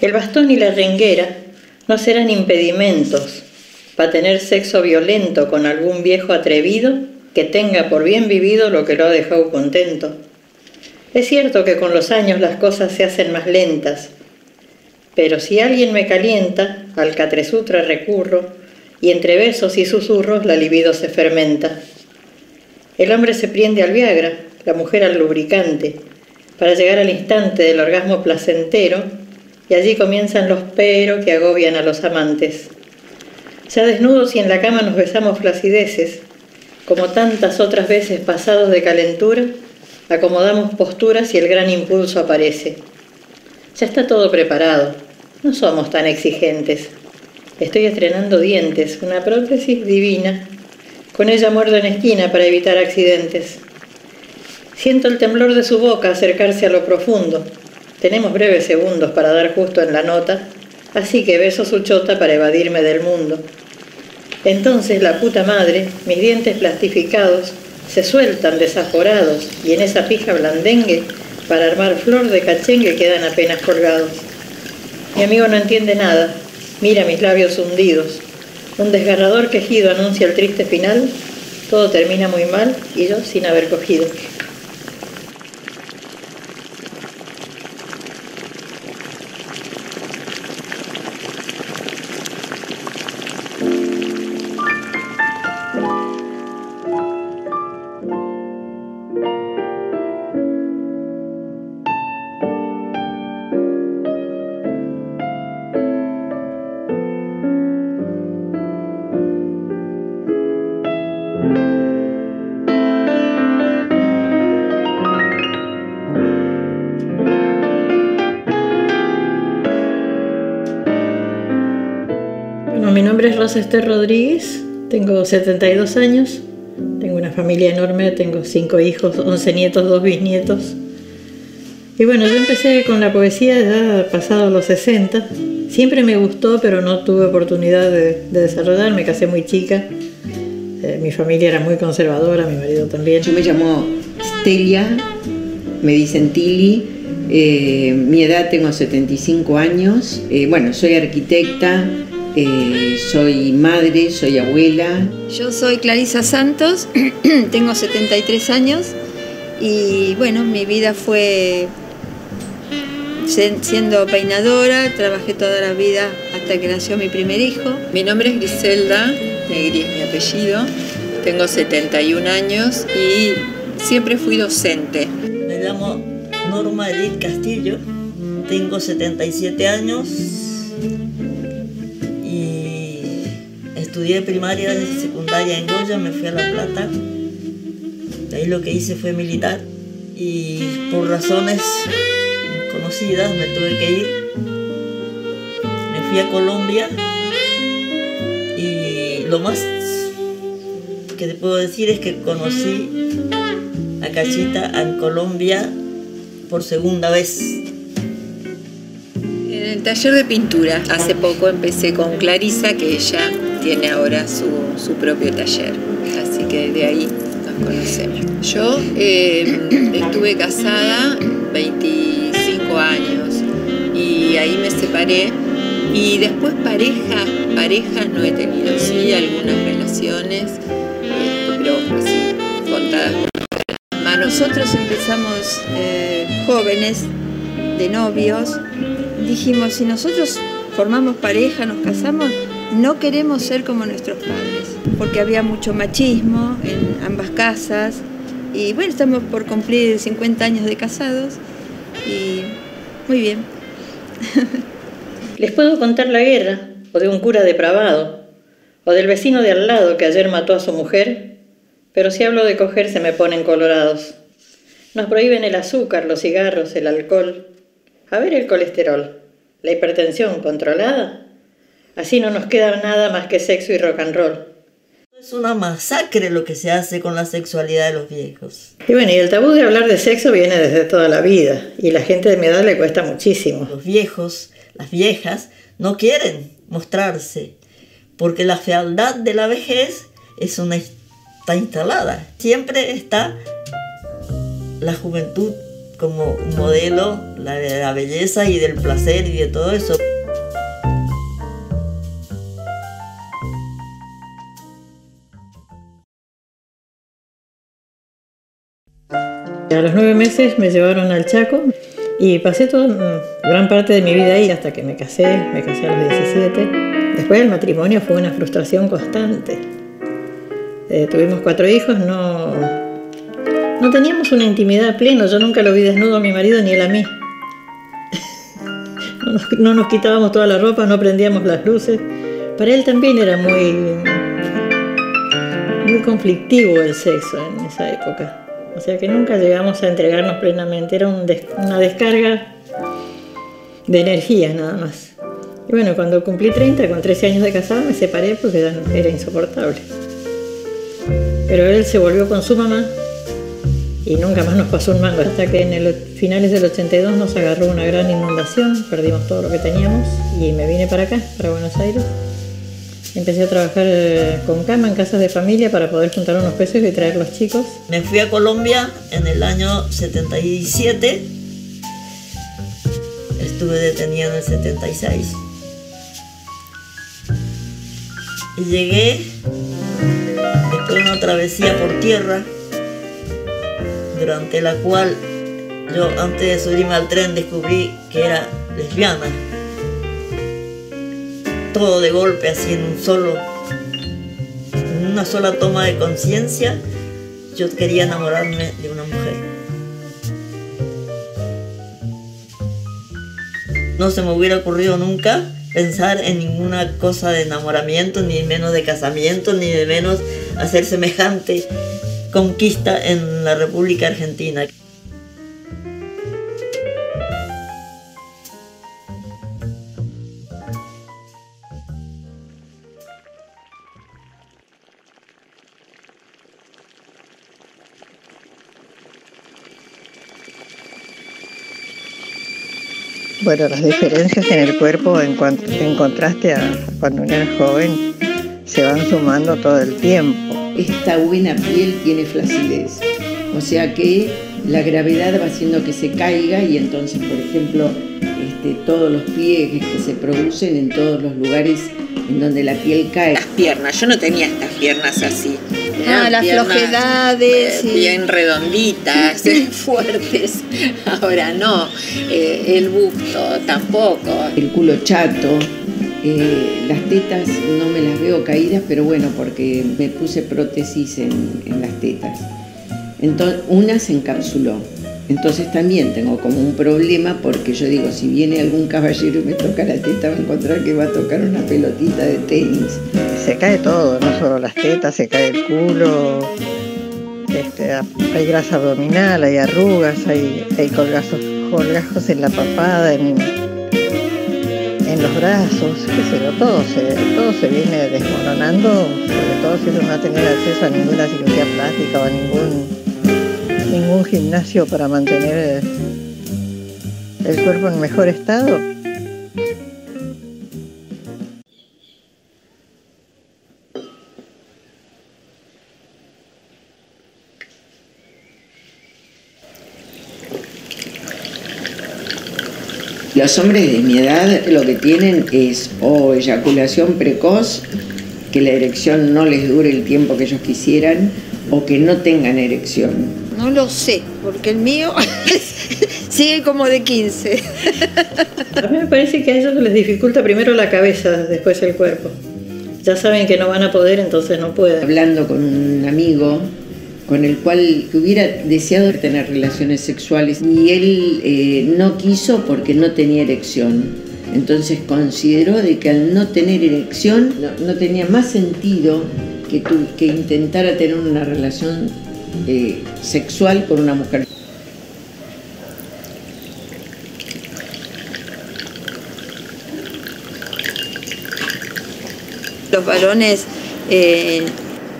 El bastón y la renguera no serán impedimentos para tener sexo violento con algún viejo atrevido que tenga por bien vivido lo que lo ha dejado contento. Es cierto que con los años las cosas se hacen más lentas, pero si alguien me calienta, al Catresutra recurro, y entre besos y susurros la libido se fermenta. El hombre se priende al Viagra, la mujer al lubricante, para llegar al instante del orgasmo placentero, y allí comienzan los pero que agobian a los amantes. Ya desnudos y en la cama nos besamos flacideces, como tantas otras veces pasados de calentura, acomodamos posturas y el gran impulso aparece. Ya está todo preparado. No somos tan exigentes. Estoy estrenando dientes, una prótesis divina. Con ella muerdo en esquina para evitar accidentes. Siento el temblor de su boca acercarse a lo profundo. Tenemos breves segundos para dar justo en la nota, así que beso su chota para evadirme del mundo. Entonces la puta madre, mis dientes plastificados, se sueltan desaforados y en esa pija blandengue, para armar flor de cachengue quedan apenas colgados. Mi amigo no entiende nada, mira mis labios hundidos. Un desgarrador quejido anuncia el triste final, todo termina muy mal y yo sin haber cogido. Rosa Esther Rodríguez, tengo 72 años, tengo una familia enorme, tengo 5 hijos, 11 nietos, 2 bisnietos. Y bueno, yo empecé con la poesía ya pasado los 60. Siempre me gustó, pero no tuve oportunidad de, desarrollar, me casé muy chica. Eh, mi familia era muy conservadora, mi marido también. Yo me llamo Stelia, me dicen Tili, eh, mi edad tengo 75 años, eh, bueno, soy arquitecta, eh, soy madre, soy abuela. Yo soy Clarisa Santos, tengo 73 años y bueno, mi vida fue siendo peinadora, trabajé toda la vida hasta que nació mi primer hijo. Mi nombre es Griselda, Negri es mi apellido, tengo 71 años y siempre fui docente. Me llamo Norma Edith Castillo, tengo 77 años, estudié primaria y secundaria en Goya, me fui a La Plata. De ahí lo que hice fue militar y por razones conocidas me tuve que ir. Me fui a Colombia y lo más que te puedo decir es que conocí a Cachita en Colombia por segunda vez. En el taller de pintura, hace poco empecé con Clarisa, que ella tiene ahora su, propio taller. Así que de ahí nos conocemos. Yo em, estuve casada 25 años y ahí me separé. Y después pareja, parejas no he tenido, sí, algunas relaciones, pero así, contadas por Nosotros empezamos eh, jóvenes, de novios, dijimos, si nosotros formamos pareja, nos casamos, no queremos ser como nuestros padres, porque había mucho machismo en ambas casas. Y bueno, estamos por cumplir 50 años de casados y muy bien. Les puedo contar la guerra, o de un cura depravado, o del vecino de al lado que ayer mató a su mujer, pero si hablo de coger se me ponen colorados. Nos prohíben el azúcar, los cigarros, el alcohol. A ver el colesterol, la hipertensión controlada Así no nos queda nada más que sexo y rock and roll. Es una masacre lo que se hace con la sexualidad de los viejos. Y bueno, y el tabú de hablar de sexo viene desde toda la vida, y la gente de mi edad le cuesta muchísimo. Los viejos, las viejas, no quieren mostrarse, porque la fealdad de la vejez es una está instalada. Siempre está la juventud como modelo la de la belleza y del placer y de todo eso. A los nueve meses me llevaron al Chaco y pasé toda gran parte de mi vida ahí hasta que me casé, me casé a los 17. Después el matrimonio fue una frustración constante. Eh, tuvimos cuatro hijos, no, no teníamos una intimidad plena, yo nunca lo vi desnudo a mi marido ni él a mí. no, no nos quitábamos toda la ropa, no prendíamos las luces. Para él también era muy, muy conflictivo el sexo en esa época. O sea que nunca llegamos a entregarnos plenamente, era una descarga de energía nada más. Y bueno, cuando cumplí 30, con 13 años de casada, me separé porque era insoportable. Pero él se volvió con su mamá y nunca más nos pasó un mango hasta que en el finales del 82 nos agarró una gran inundación, perdimos todo lo que teníamos y me vine para acá, para Buenos Aires. Empecé a trabajar eh, con cama en casas de familia para poder juntar unos pesos y traer los chicos. Me fui a Colombia en el año 77. Estuve detenida en el 76. Y llegué después de una travesía por tierra, durante la cual yo antes de subirme al tren descubrí que era lesbiana. Todo de golpe, así en un solo, en una sola toma de conciencia, yo quería enamorarme de una mujer. No se me hubiera ocurrido nunca pensar en ninguna cosa de enamoramiento, ni menos de casamiento, ni de menos hacer semejante conquista en la República Argentina. Bueno, las diferencias en el cuerpo en, cuanto, en contraste a cuando uno era joven se van sumando todo el tiempo. Esta buena piel tiene flacidez, o sea que la gravedad va haciendo que se caiga y entonces, por ejemplo, este, todos los pliegues que se producen en todos los lugares en donde la piel cae. Las piernas, yo no tenía estas piernas así. Ah, las piernas, flojedades, eh. Bien redonditas, eh, fuertes. Ahora no. Eh, el busto tampoco. el culo chato, eh, las tetas no me las veo caídas, pero bueno, porque me puse prótesis en, en las tetas. Entonces, una se encapsuló. Entonces también tengo como un problema porque yo digo, si viene algún caballero y me toca la teta, va a encontrar que va a tocar una pelotita de tenis. Se cae todo, no solo las tetas, se cae el culo, este, hay grasa abdominal, hay arrugas, hay, colgajos en la papada, en, los brazos, qué sé yo, todo se, todo se viene desmoronando, sobre todo si uno no ha tenido acceso a ninguna cirugía plástica o a ningún, gimnasio para mantener el cuerpo en mejor estado. Los hombres de mi edad lo que tienen es o eyaculación precoz, que la erección no les dure el tiempo que ellos quisieran, o que no tengan erección. No lo sé, porque el mío sigue como de 15. A mí me parece que a ellos les dificulta primero la cabeza, después el cuerpo. Ya saben que no van a poder, entonces no pueden. Hablando con un amigo con el cual hubiera deseado tener relaciones sexuales y él eh, no quiso porque no tenía erección. Entonces consideró de que al no tener erección no, no tenía más sentido que, tu- que intentara tener una relación eh, sexual con una mujer. Los varones eh,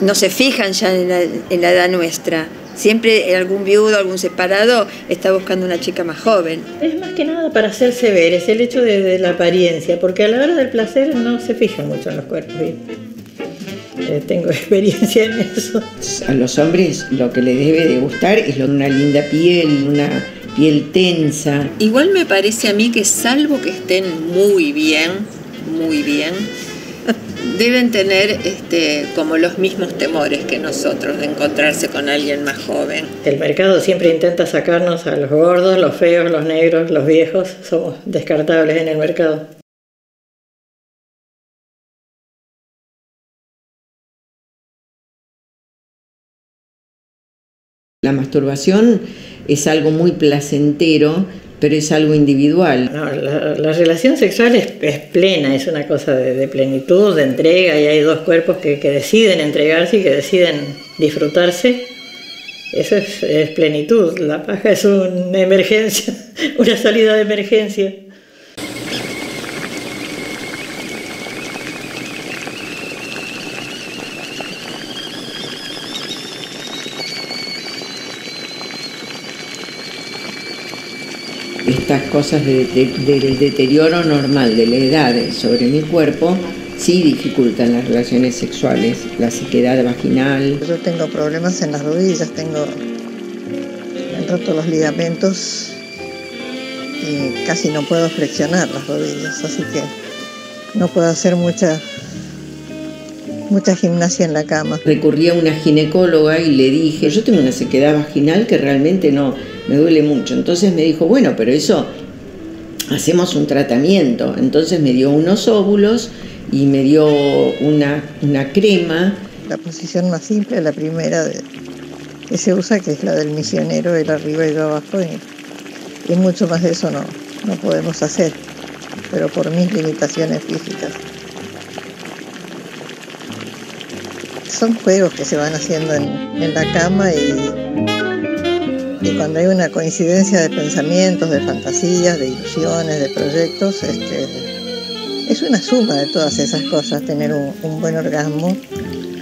no se fijan ya en la, en la edad nuestra. Siempre algún viudo, algún separado está buscando una chica más joven. Es más que nada para hacerse ver, es el hecho de, de la apariencia, porque a la hora del placer no se fijan mucho en los cuerpos. Eh, tengo experiencia en eso. A los hombres lo que les debe de gustar es lo- una linda piel, una piel tensa. Igual me parece a mí que salvo que estén muy bien, muy bien, deben tener este, como los mismos temores que nosotros de encontrarse con alguien más joven. El mercado siempre intenta sacarnos a los gordos, los feos, los negros, los viejos, somos descartables en el mercado. La masturbación es algo muy placentero, pero es algo individual. No, la, la relación sexual es, es, plena, es una cosa de, de, plenitud, de entrega, y hay dos cuerpos que, que, deciden entregarse y que deciden disfrutarse. Eso es, es plenitud. La paja es una emergencia, una salida de emergencia. Estas cosas de, de, del deterioro normal de la edad sobre mi cuerpo sí dificultan las relaciones sexuales, la sequedad vaginal. Yo tengo problemas en las rodillas, tengo me han roto los ligamentos y casi no puedo flexionar las rodillas, así que no puedo hacer mucha mucha gimnasia en la cama. Recurrí a una ginecóloga y le dije, yo tengo una sequedad vaginal que realmente no me duele mucho. Entonces me dijo, bueno, pero eso hacemos un tratamiento. Entonces me dio unos óvulos y me dio una, una crema. La posición más simple, la primera que se usa, que es la del misionero, el arriba y el abajo, y, y mucho más de eso no, no podemos hacer, pero por mis limitaciones físicas. Son juegos que se van haciendo en, en la cama y, y, cuando hay una coincidencia de pensamientos, de fantasías, de ilusiones, de proyectos, este, es una suma de todas esas cosas, tener un, un buen orgasmo.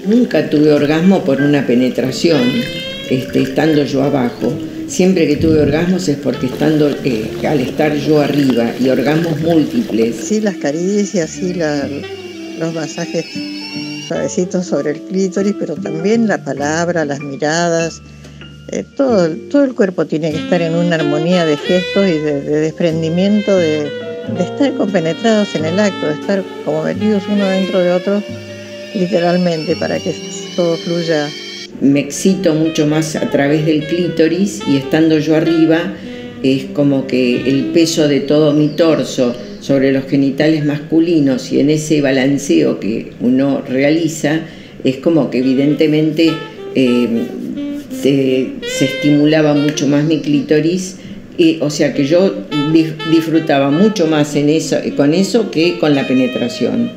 Nunca tuve orgasmo por una penetración, este, estando yo abajo. Siempre que tuve orgasmos es porque estando, eh, al estar yo arriba y orgasmos múltiples. Sí, las caricias, sí, la, los masajes suavecitos sobre el clítoris, pero también la palabra, las miradas, eh, todo, todo el cuerpo tiene que estar en una armonía de gestos y de, de desprendimiento, de, de, estar compenetrados en el acto, de estar como metidos uno dentro de otro, literalmente, para que todo fluya. Me excito mucho más a través del clítoris y estando yo arriba es como que el peso de todo mi torso sobre los genitales masculinos y en ese balanceo que uno realiza, es como que evidentemente eh, se, se, estimulaba mucho más mi clítoris, y, o sea que yo disfrutaba mucho más en eso, con eso que con la penetración.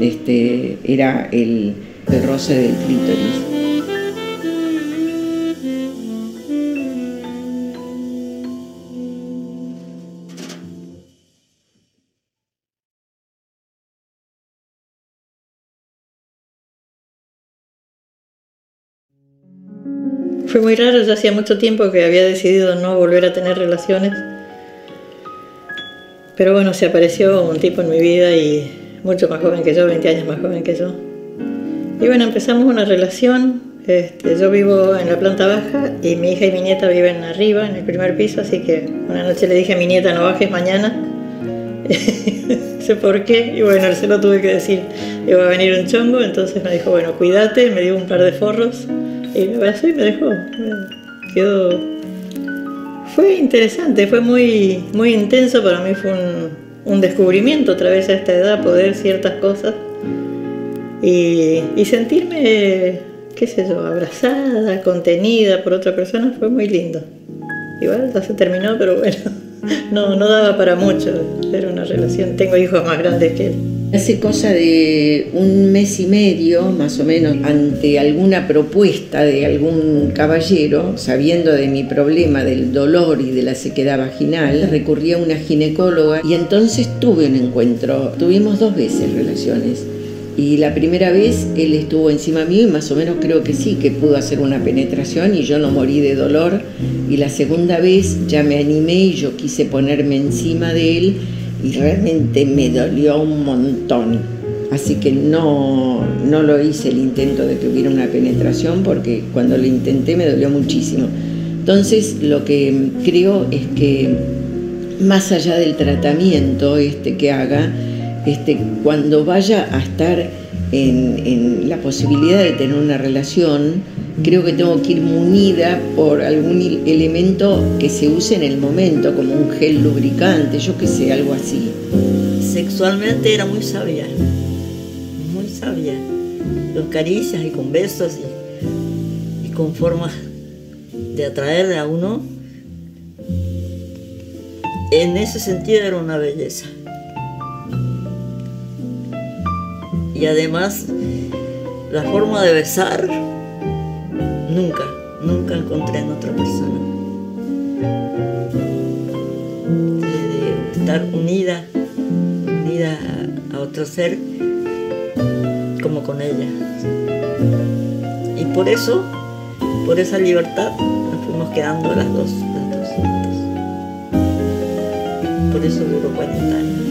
Este, era el, el roce del clítoris. Fue muy raro, ya hacía mucho tiempo que había decidido no volver a tener relaciones. Pero bueno, se apareció un tipo en mi vida y mucho más joven que yo, 20 años más joven que yo. Y bueno, empezamos una relación. Este, yo vivo en la planta baja y mi hija y mi nieta viven arriba, en el primer piso, así que una noche le dije a mi nieta, no bajes mañana. sé por qué, y bueno, se lo tuve que decir, iba a venir un chongo, entonces me dijo, bueno, cuídate, me dio un par de forros y me abrazó y me dejó. Quedó. Fue interesante, fue muy, muy intenso. Para mí fue un, un descubrimiento otra vez a esta edad, poder ciertas cosas y, y sentirme, qué sé yo, abrazada, contenida por otra persona. Fue muy lindo. Igual ya se terminó, pero bueno, no, no daba para mucho. Era una relación. Tengo hijos más grandes que él. Hace cosa de un mes y medio, más o menos, ante alguna propuesta de algún caballero, sabiendo de mi problema del dolor y de la sequedad vaginal, recurrí a una ginecóloga y entonces tuve un encuentro. Tuvimos dos veces relaciones. Y la primera vez él estuvo encima mío y más o menos creo que sí, que pudo hacer una penetración y yo no morí de dolor. Y la segunda vez ya me animé y yo quise ponerme encima de él realmente me dolió un montón. Así que no, no lo hice el intento de que hubiera una penetración porque cuando lo intenté me dolió muchísimo. Entonces lo que creo es que más allá del tratamiento este que haga, este, cuando vaya a estar en, la posibilidad de tener una relación, creo que tengo que ir munida por algún elemento que se use en el momento, como un gel lubricante, yo qué sé, algo así. Sexualmente era muy sabia, muy sabia. Con caricias y con besos y, con formas de atraer a uno. En ese sentido era una belleza. Y además, la forma de besar, nunca, nunca encontré en otra persona. Estar unida, unida a otro ser, como con ella. Y por eso, por esa libertad, nos fuimos quedando las dos, las dos juntas. Por eso duró 40 años.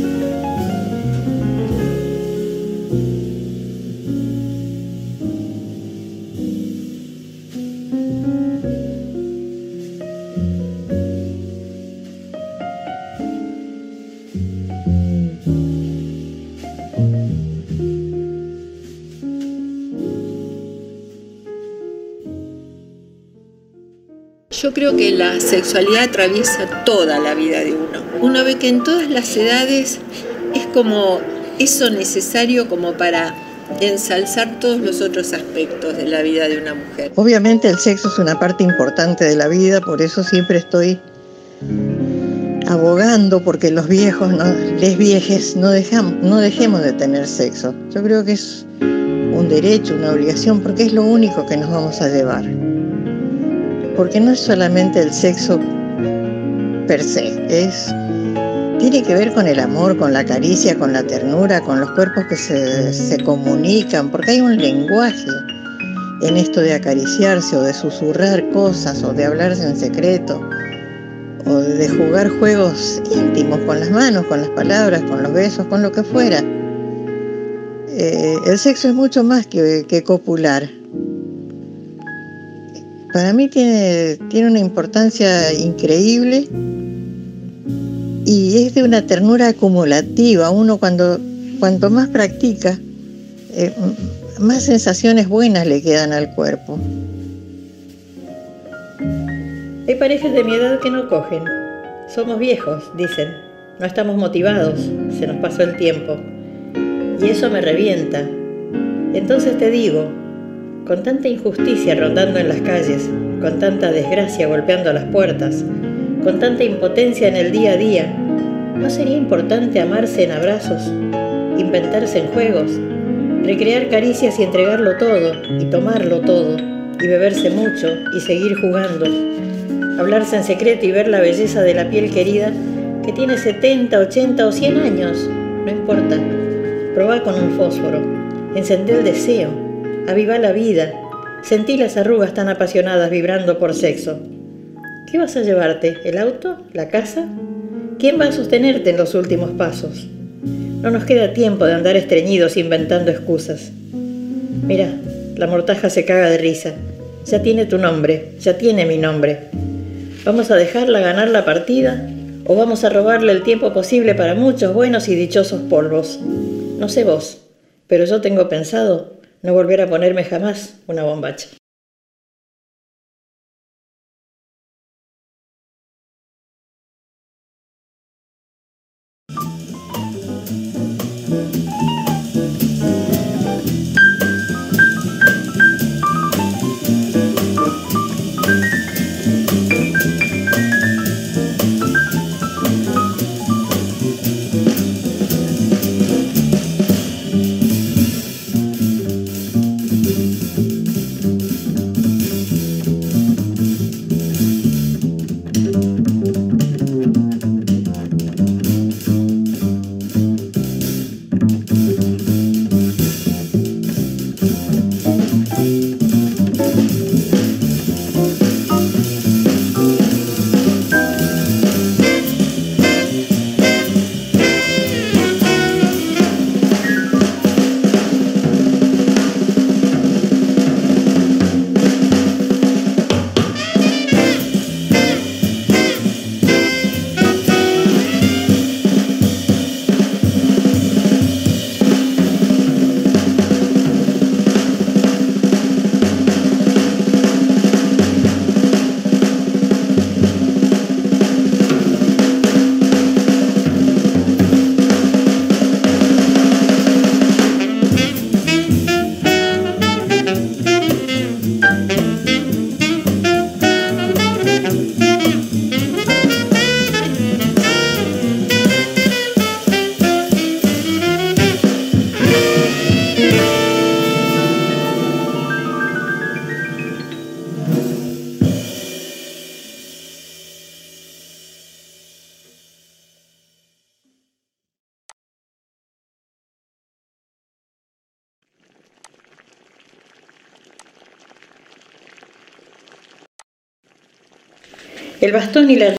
Yo creo que la sexualidad atraviesa toda la vida de uno. Uno ve que en todas las edades es como eso necesario como para ensalzar todos los otros aspectos de la vida de una mujer. Obviamente el sexo es una parte importante de la vida, por eso siempre estoy abogando porque los viejos, no, les viejes, no, dejamos, no dejemos de tener sexo. Yo creo que es un derecho, una obligación, porque es lo único que nos vamos a llevar porque no es solamente el sexo per se, es tiene que ver con el amor, con la caricia, con la ternura, con los cuerpos que se, se comunican, porque hay un lenguaje en esto de acariciarse o de susurrar cosas o de hablarse en secreto o de jugar juegos íntimos con las manos, con las palabras, con los besos, con lo que fuera. Eh, el sexo es mucho más que, que copular para mí tiene, tiene una importancia increíble y es de una ternura acumulativa. Uno cuando cuanto más practica, eh, más sensaciones buenas le quedan al cuerpo. Hay parejas de mi edad que no cogen. Somos viejos, dicen. No estamos motivados, se nos pasó el tiempo. Y eso me revienta. Entonces te digo, con tanta injusticia rondando en las calles, con tanta desgracia golpeando las puertas, con tanta impotencia en el día a día, ¿no sería importante amarse en abrazos, inventarse en juegos, recrear caricias y entregarlo todo, y tomarlo todo, y beberse mucho, y seguir jugando, hablarse en secreto y ver la belleza de la piel querida que tiene 70, 80 o 100 años? No importa. Probá con un fósforo, encendé el deseo, aviva la vida, sentí las arrugas tan apasionadas vibrando por sexo. ¿Qué vas a llevarte? ¿El auto? ¿La casa? ¿Quién va a sostenerte en los últimos pasos? No nos queda tiempo de andar estreñidos inventando excusas. Mira, la mortaja se caga de risa. Ya tiene tu nombre, ya tiene mi nombre. ¿Vamos a dejarla ganar la partida o vamos a robarle el tiempo posible para muchos buenos y dichosos polvos? No sé vos, pero yo tengo pensado no volver a ponerme jamás una bombacha. El bastón y la